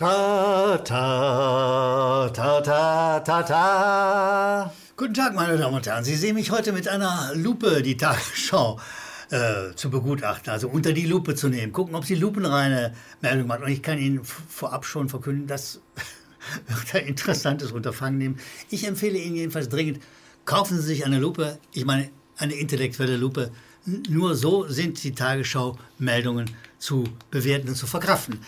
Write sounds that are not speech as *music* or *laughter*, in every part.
Ta, ta, ta, ta, ta, ta. Guten Tag, meine Damen und Herren. Sie sehen mich heute mit einer Lupe die Tagesschau äh, zu begutachten, also unter die Lupe zu nehmen, gucken, ob sie lupenreine Meldung macht. Und ich kann Ihnen vorab schon verkünden, das *laughs* wird ein interessantes Unterfangen nehmen. Ich empfehle Ihnen jedenfalls dringend, kaufen Sie sich eine Lupe, ich meine eine intellektuelle Lupe. Nur so sind die Tagesschau-Meldungen zu bewerten und zu verkraften.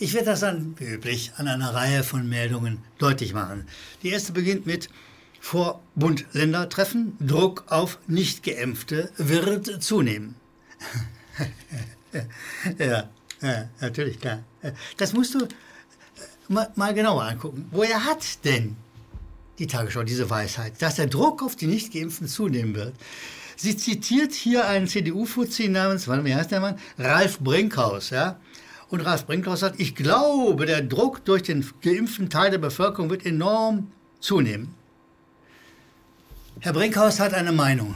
Ich werde das dann, wie üblich, an einer Reihe von Meldungen deutlich machen. Die erste beginnt mit vor Bund-Länder-Treffen. Druck auf Nicht-Geimpfte wird zunehmen. *laughs* ja, ja, natürlich, klar. Das musst du mal, mal genauer angucken. Woher hat denn die Tagesschau diese Weisheit, dass der Druck auf die Nicht-Geimpften zunehmen wird? Sie zitiert hier einen CDU-Fuzzi namens, wie heißt der Mann? Ralf Brinkhaus, ja? Und Ralf Brinkhaus sagt, ich glaube, der Druck durch den geimpften Teil der Bevölkerung wird enorm zunehmen. Herr Brinkhaus hat eine Meinung.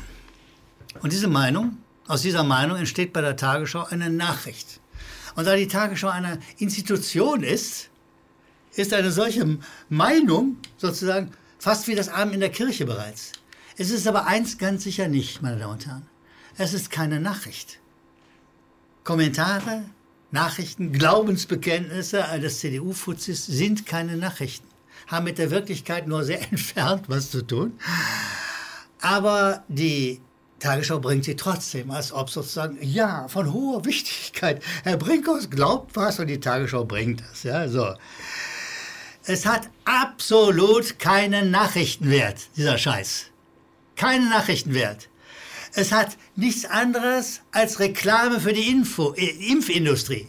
Und diese Meinung, aus dieser Meinung entsteht bei der Tagesschau eine Nachricht. Und da die Tagesschau eine Institution ist, ist eine solche Meinung sozusagen fast wie das Abend in der Kirche bereits. Es ist aber eins ganz sicher nicht, meine Damen und Herren. Es ist keine Nachricht. Kommentare, Nachrichten, Glaubensbekenntnisse eines CDU-Fuzis sind keine Nachrichten, haben mit der Wirklichkeit nur sehr *laughs* entfernt was zu tun. Aber die Tagesschau bringt sie trotzdem, als ob sozusagen, ja, von hoher Wichtigkeit. Herr Brinkhaus glaubt was und die Tagesschau bringt es. Ja, so. Es hat absolut keinen Nachrichtenwert, dieser Scheiß. Keinen Nachrichtenwert. Es hat nichts anderes als Reklame für die Info, äh, Impfindustrie.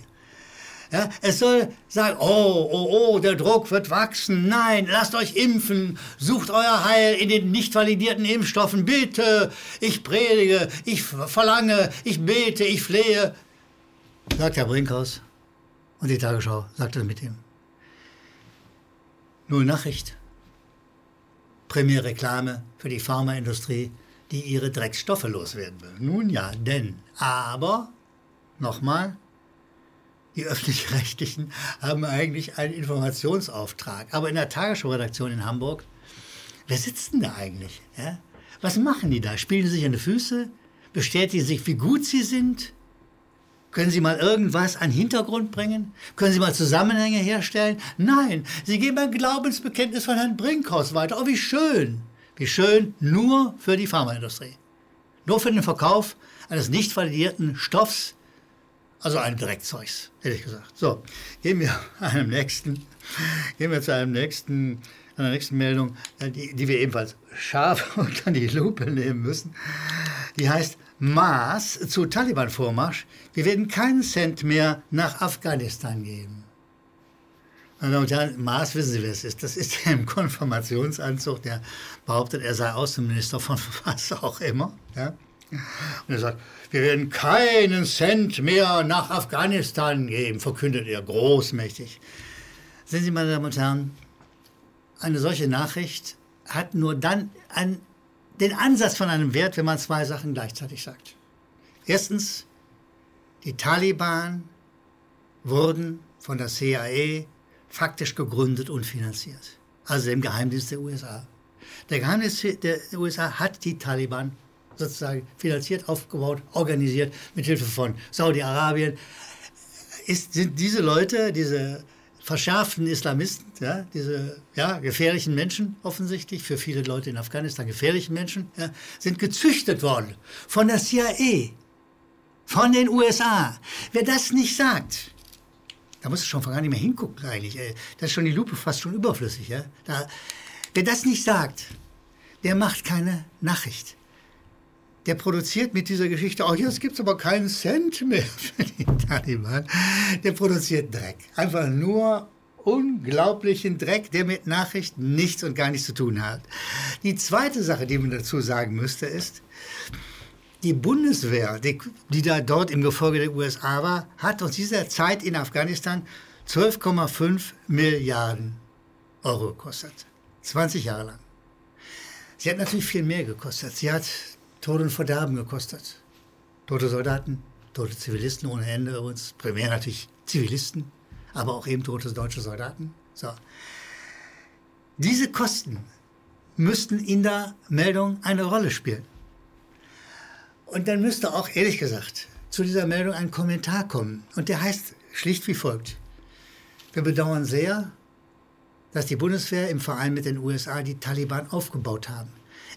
Ja, es soll sagen, oh, oh, oh, der Druck wird wachsen. Nein, lasst euch impfen. Sucht euer Heil in den nicht validierten Impfstoffen. Bitte, ich predige, ich verlange, ich bete, ich flehe. Sagt Herr Brinkhaus. Und die Tagesschau sagte mit ihm. Null Nachricht. Primär Reklame für die Pharmaindustrie die ihre Dreckstoffe loswerden will. Nun ja, denn, aber, nochmal, die öffentlich-rechtlichen haben eigentlich einen Informationsauftrag. Aber in der Tagesschau-Redaktion in Hamburg, wer sitzt denn da eigentlich? Ja? Was machen die da? Spielen sie sich an die Füße? Bestätigen sich, wie gut sie sind? Können Sie mal irgendwas an Hintergrund bringen? Können Sie mal Zusammenhänge herstellen? Nein, Sie geben ein Glaubensbekenntnis von Herrn Brinkhaus weiter. Oh, wie schön! Wie schön, nur für die Pharmaindustrie. Nur für den Verkauf eines nicht validierten Stoffs, also ein Dreckzeugs, hätte ich gesagt. So, gehen wir *laughs* einem nächsten, gehen wir zu einem nächsten, einer nächsten Meldung, äh, die, die wir ebenfalls scharf *laughs* unter die Lupe nehmen müssen. Die heißt Maß zu Taliban-Vormarsch. Wir werden keinen Cent mehr nach Afghanistan geben. Meine Damen und Herren, Maas, wissen Sie, wer es ist? Das ist *laughs* der im Konfirmationsanzug, der behauptet, er sei Außenminister von *laughs* was auch immer. Ja? Und er sagt, wir werden keinen Cent mehr nach Afghanistan geben, verkündet er großmächtig. Sehen Sie, meine Damen und Herren, eine solche Nachricht hat nur dann einen, den Ansatz von einem Wert, wenn man zwei Sachen gleichzeitig sagt. Erstens, die Taliban wurden von der CIA faktisch gegründet und finanziert. Also dem Geheimdienst der USA. Der Geheimdienst der USA hat die Taliban sozusagen finanziert, aufgebaut, organisiert, mit Hilfe von Saudi-Arabien. sind diese Leute, diese verschärften Islamisten, ja, diese ja, gefährlichen Menschen offensichtlich, für viele Leute in Afghanistan gefährlichen Menschen, ja, sind gezüchtet worden von der CIA, von den USA. Wer das nicht sagt, da musst du schon gar nicht mehr hingucken eigentlich. Ey. Da ist schon die Lupe fast schon überflüssig. Ja? Da, wer das nicht sagt, der macht keine Nachricht. Der produziert mit dieser Geschichte, oh, jetzt gibt es aber keinen Cent mehr *laughs* für die Taliban. Der produziert Dreck. Einfach nur unglaublichen Dreck, der mit Nachrichten nichts und gar nichts zu tun hat. Die zweite Sache, die man dazu sagen müsste, ist, die Bundeswehr, die, die, da dort im Gefolge der USA war, hat aus dieser Zeit in Afghanistan 12,5 Milliarden Euro gekostet. 20 Jahre lang. Sie hat natürlich viel mehr gekostet. Sie hat Tod und Verderben gekostet. Tote Soldaten, tote Zivilisten ohne Ende übrigens. Primär natürlich Zivilisten. aber auch eben tote deutsche Soldaten. So. Diese Kosten müssten in der Meldung eine Rolle spielen. Und dann müsste auch, ehrlich gesagt, zu dieser Meldung ein Kommentar kommen. Und der heißt schlicht wie folgt. Wir bedauern sehr, dass die Bundeswehr im Verein mit den USA die Taliban aufgebaut haben.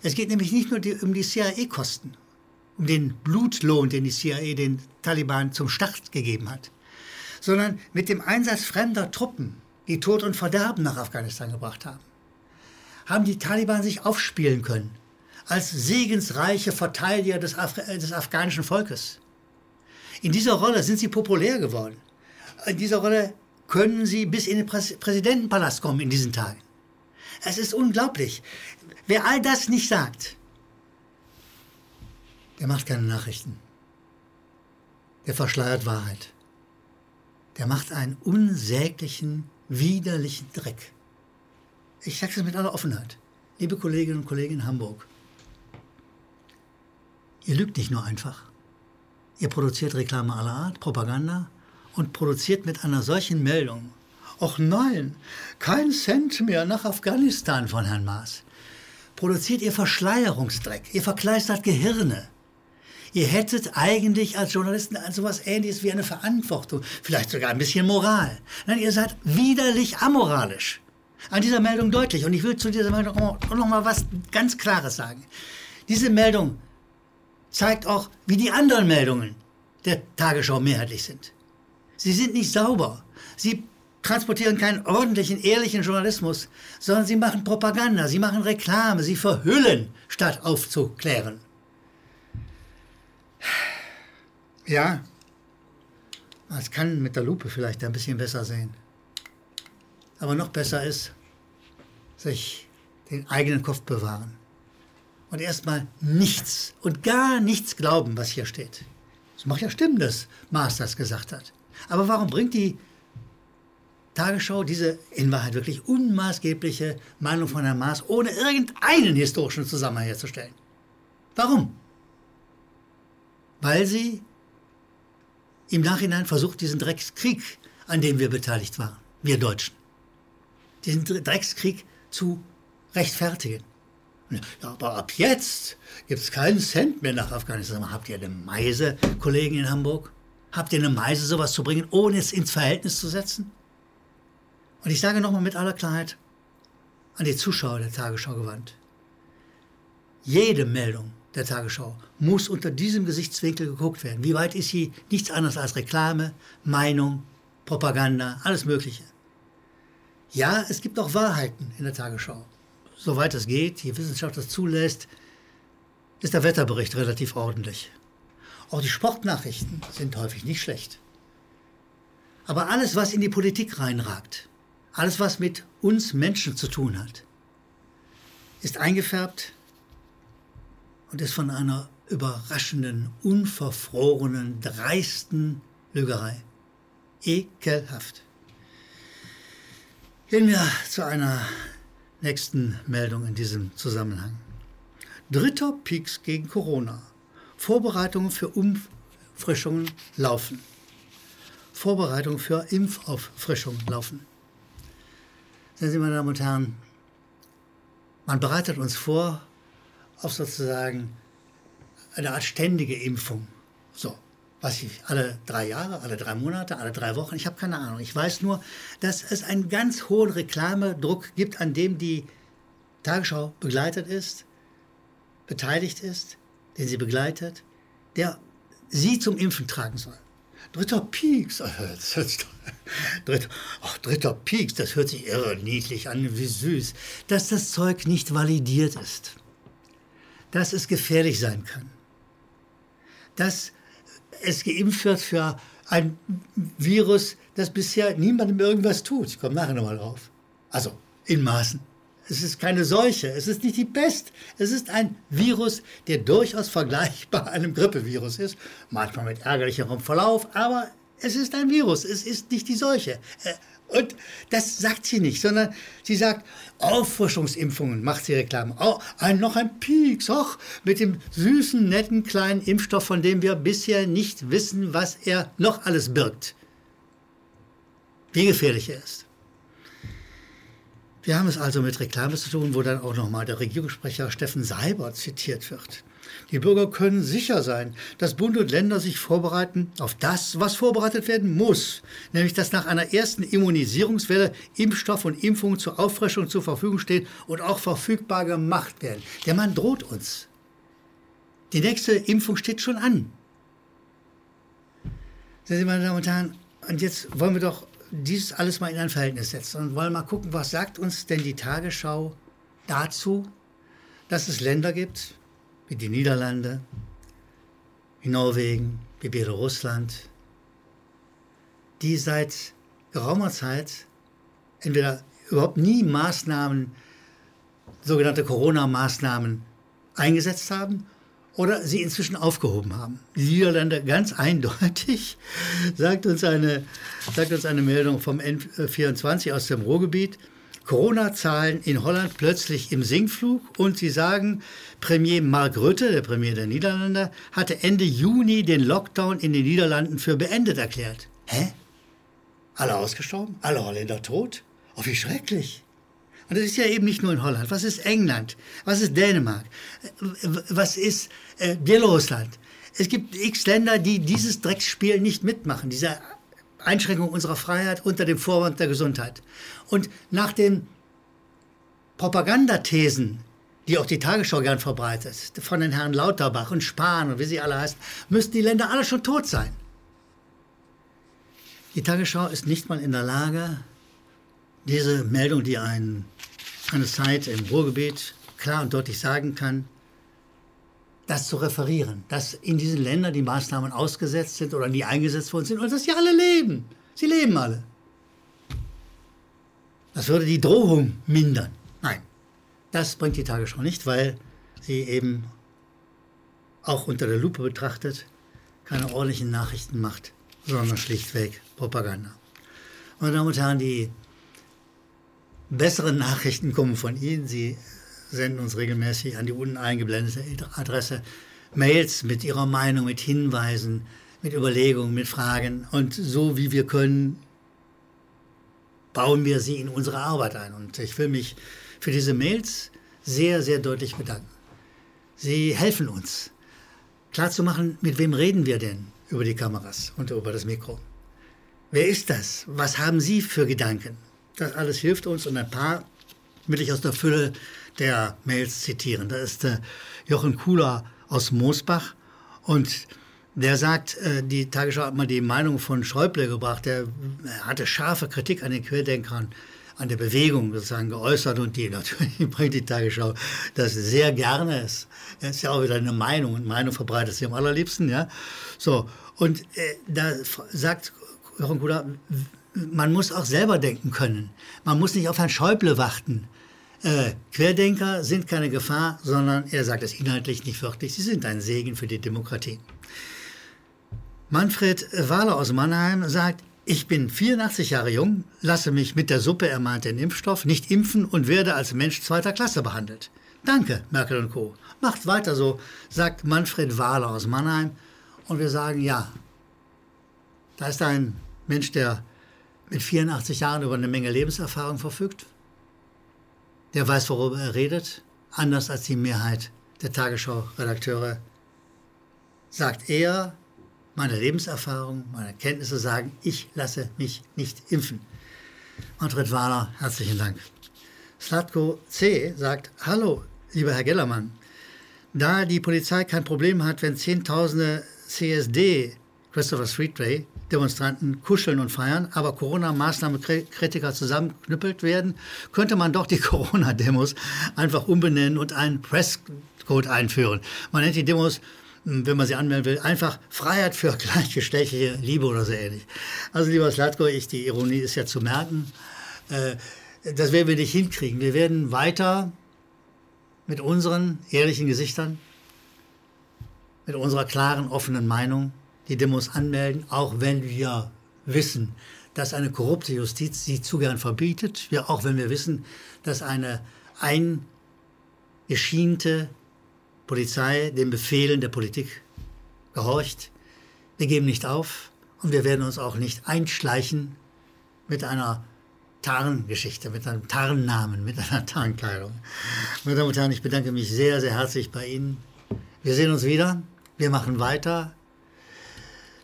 Es geht nämlich nicht nur die, um die CIA-Kosten, um den Blutlohn, den die CIA den Taliban zum Start gegeben hat, sondern mit dem Einsatz fremder Truppen, die Tod und Verderben nach Afghanistan gebracht haben, haben die Taliban sich aufspielen können als segensreiche Verteidiger des, Af des afghanischen Volkes. In dieser Rolle sind sie populär geworden. In dieser Rolle können sie bis in den Präsidentenpalast kommen in diesen Tagen. Es ist unglaublich. Wer all das nicht sagt, der macht keine Nachrichten. Der verschleiert Wahrheit. Der macht einen unsäglichen, widerlichen Dreck. Ich sage es mit aller Offenheit. Liebe Kolleginnen und Kollegen in Hamburg, ihr lügt nicht nur einfach. Ihr produziert Reklame aller Art, Propaganda und produziert mit einer solchen Meldung, ach nein, kein Cent mehr nach Afghanistan von Herrn Maas, produziert ihr Verschleierungsdreck, ihr verkleistert Gehirne. Ihr hättet eigentlich als Journalisten so etwas Ähnliches wie eine Verantwortung, vielleicht sogar ein bisschen Moral. Nein, ihr seid widerlich amoralisch. An dieser Meldung deutlich. Und ich will zu dieser Meldung noch mal was ganz Klares sagen. Diese Meldung zeigt auch, wie die anderen Meldungen der Tagesschau mehrheitlich sind. Sie sind nicht sauber. Sie transportieren keinen ordentlichen, ehrlichen Journalismus, sondern sie machen Propaganda, sie machen Reklame, sie verhüllen, statt aufzuklären. Ja, man kann mit der Lupe vielleicht ein bisschen besser sehen. Aber noch besser ist, sich den eigenen Kopf bewahren und erstmal nichts und gar nichts glauben, was hier steht. Es macht ja Stimmen, dass Maas das gesagt hat. Aber warum bringt die Tagesschau diese in Wahrheit wirklich unmaßgebliche Meinung von Herrn Maas ohne irgendeinen historischen Zusammenhang herzustellen? Warum? Weil sie im Nachhinein versucht, diesen Dreckskrieg, an dem wir beteiligt waren, wir Deutschen, diesen Dreckskrieg zu rechtfertigen. Ja, aber ab jetzt gibt es keinen Cent mehr nach Afghanistan. Habt ihr eine Meise, Kollegen in Hamburg? Habt ihr eine Meise, sowas zu bringen, ohne es ins Verhältnis zu setzen? Und ich sage nochmal mit aller Klarheit an die Zuschauer der Tagesschau gewandt. Jede Meldung der Tagesschau muss unter diesem Gesichtswinkel geguckt werden. Wie weit ist sie nichts anderes als Reklame, Meinung, Propaganda, alles Mögliche. Ja, es gibt auch Wahrheiten in der Tagesschau. Soweit es geht, die Wissenschaft das zulässt, ist der Wetterbericht relativ ordentlich. Auch die Sportnachrichten sind häufig nicht schlecht. Aber alles, was in die Politik reinragt, alles, was mit uns Menschen zu tun hat, ist eingefärbt und ist von einer überraschenden, unverfrorenen, dreisten Lügerei. Ekelhaft. Gehen wir zu einer nächsten Meldung in diesem Zusammenhang. Dritter Peaks gegen Corona. Vorbereitungen für Umfrischungen laufen. Vorbereitungen für Impfauffrischungen laufen. Sehen Sie, meine Damen und Herren, man bereitet uns vor auf sozusagen eine Art ständige Impfung. So, was ich alle drei Jahre, alle drei Monate, alle drei Wochen, ich habe keine Ahnung. Ich weiß nur, dass es einen ganz hohen Reklamedruck gibt, an dem die Tagesschau begleitet ist, beteiligt ist den sie begleitet, der sie zum Impfen tragen soll. Dritter Pieks, das hört sich, dritter, ach, dritter Pieks, das hört sich irre niedlich an, wie süß, dass das Zeug nicht validiert ist, dass es gefährlich sein kann, dass es geimpft wird für ein Virus, das bisher niemandem irgendwas tut. Ich komme nachher nochmal drauf. Also in Maßen. Es ist keine Seuche, es ist nicht die Pest. Es ist ein Virus, der durchaus vergleichbar *laughs* einem Grippevirus ist. Manchmal mit ärgerlicherem Verlauf, aber es ist ein Virus, es ist nicht die Seuche. Und das sagt sie nicht, sondern sie sagt, Auffrischungsimpfungen macht sie Reklame. Oh, ein, noch ein Pieks, och, mit dem süßen, netten kleinen Impfstoff, von dem wir bisher nicht wissen, was er noch alles birgt. wie gefährlich er ist. Wir haben es also mit Reklame zu tun, wo dann auch nochmal der Regierungssprecher Steffen Seiber zitiert wird. Die Bürger können sicher sein, dass Bund und Länder sich vorbereiten auf das, was vorbereitet werden muss, nämlich dass nach einer ersten Immunisierungswelle Impfstoff und Impfungen zur Auffrischung zur Verfügung stehen und auch verfügbar gemacht werden. Der Mann droht uns. Die nächste Impfung steht schon an. Sehr meine Damen und Herren, und jetzt wollen wir doch dieses alles mal in ein Verhältnis setzen und wollen mal gucken, was sagt uns denn die Tagesschau dazu, dass es Länder gibt, wie die Niederlande, wie Norwegen, wie Belarusland, die seit geraumer Zeit entweder überhaupt nie Maßnahmen, sogenannte Corona-Maßnahmen eingesetzt haben oder sie inzwischen aufgehoben haben. Die Niederlande ganz eindeutig, *laughs* sagt uns eine, sagt uns eine Meldung vom N24 aus dem Ruhrgebiet, Corona-Zahlen in Holland plötzlich im Sinkflug und sie sagen, Premier Mark Rutte, der Premier der Niederlande, hatte Ende Juni den Lockdown in den Niederlanden für beendet erklärt. Hä? Alle ausgestorben? Alle Holländer tot? Oh, wie schrecklich. Und das ist ja eben nicht nur in Holland. Was ist England? Was ist Dänemark? Was ist äh, Belarusland? Es gibt x Länder, die dieses Drecksspiel nicht mitmachen, diese Einschränkung unserer Freiheit unter dem Vorwand der Gesundheit. Und nach den Propagandathesen, die auch die Tagesschau gern verbreitet, von den Herren Lauterbach und Spahn und wie sie alle heißen, müssten die Länder alle schon tot sein. Die Tagesschau ist nicht mal in der Lage, diese Meldung, die ein, eine Zeit im Ruhrgebiet klar und deutlich sagen kann, das zu referieren, dass in diesen Ländern die Maßnahmen ausgesetzt sind oder nie eingesetzt worden sind und dass sie alle leben. Sie leben alle. Das würde die Drohung mindern. Nein, das bringt die Tagesschau nicht, weil sie eben auch unter der Lupe betrachtet keine ordentlichen Nachrichten macht, sondern schlichtweg Propaganda. Meine Damen und Herren, die besseren Nachrichten kommen von Ihnen. Sie senden uns regelmäßig an die unten eingeblendete Adresse Mails mit Ihrer Meinung, mit Hinweisen, mit Überlegungen, mit Fragen. Und so wie wir können, bauen wir sie in unsere Arbeit ein. Und ich will mich für diese Mails sehr, sehr deutlich bedanken. Sie helfen uns, klarzumachen, mit wem reden wir denn über die Kameras und über das Mikro. Wer ist das? Was haben Sie für Gedanken? Das alles hilft uns und ein paar will ich aus der Fülle der Mails zitieren. Da ist äh, Jochen Kuhler aus Moosbach und der sagt, äh, die Tagesschau hat mal die Meinung von Schäuble gebracht. Der hatte scharfe Kritik an den Querdenkern, an der Bewegung sozusagen geäußert und die *laughs* natürlich bringt die Tagesschau das sehr gerne. Es ist ja auch wieder eine Meinung und Meinung verbreitet sie am allerliebsten, ja. So. Und äh, da sagt Jochen Kuhler, man muss auch selber denken können. Man muss nicht auf Herrn Schäuble warten. Äh, Querdenker sind keine Gefahr, sondern er sagt es inhaltlich nicht wörtlich, sie sind ein Segen für die Demokratie. Manfred Wahler aus Mannheim sagt, ich bin 84 Jahre jung, lasse mich mit der Suppe ermahnten Impfstoff nicht impfen und werde als Mensch zweiter Klasse behandelt. Danke, Merkel und Co. Macht weiter so, sagt Manfred Wahler aus Mannheim. Und wir sagen, ja, da ist ein Mensch, der mit 84 Jahren über eine Menge Lebenserfahrung verfügt. Der weiß, worüber er redet, anders als die Mehrheit der Tagesschau-Redakteure. Sagt er, meine Lebenserfahrung, meine Kenntnisse sagen, ich lasse mich nicht impfen. Manfred Wahler, herzlichen Dank. Slatko C. sagt, hallo, lieber Herr Gellermann. Da die Polizei kein Problem hat, wenn Zehntausende CSD, Christopher Street Day, Demonstranten kuscheln und feiern, aber Corona-Maßnahmenkritiker zusammenknüppelt werden, könnte man doch die *laughs* Corona-Demos einfach umbenennen und einen Presscode einführen. Man nennt die Demos wenn man sie anmelden will, einfach Freiheit für *laughs* gleichgeschlechtliche Liebe oder so ähnlich. Also lieber Slatko, ich, die Ironie ist ja zu merken, äh, das werden wir nicht hinkriegen. Wir werden weiter mit unseren ehrlichen Gesichtern, mit unserer klaren, offenen Meinung die Demos anmelden, auch wenn wir wissen, dass eine korrupte Justiz sie zu gern verbietet, ja, auch wenn wir wissen, dass eine eingeschiente Polizei den Befehlen der Politik gehorcht. Wir geben nicht auf und wir werden uns auch nicht einschleichen mit einer Tarngeschichte, mit einem Tarnnamen, mit einer Tarnkleidung. Meine Damen und Herren, ich bedanke mich sehr, sehr herzlich bei Ihnen. Wir sehen uns wieder. Wir machen weiter.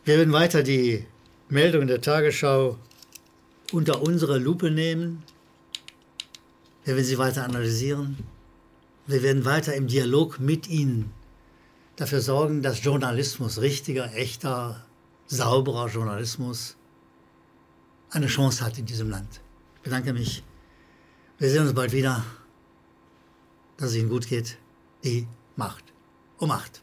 Wir werden weiter die Meldungen der Tagesschau unter unsere Lupe nehmen. Wir werden sie weiter analysieren. Wir werden weiter im Dialog mit Ihnen dafür sorgen, dass Journalismus, richtiger, echter, sauberer Journalismus, eine Chance hat in diesem Land. Ich bedanke mich. Wir sehen uns bald wieder. Dass es Ihnen gut geht. Die Macht um Macht.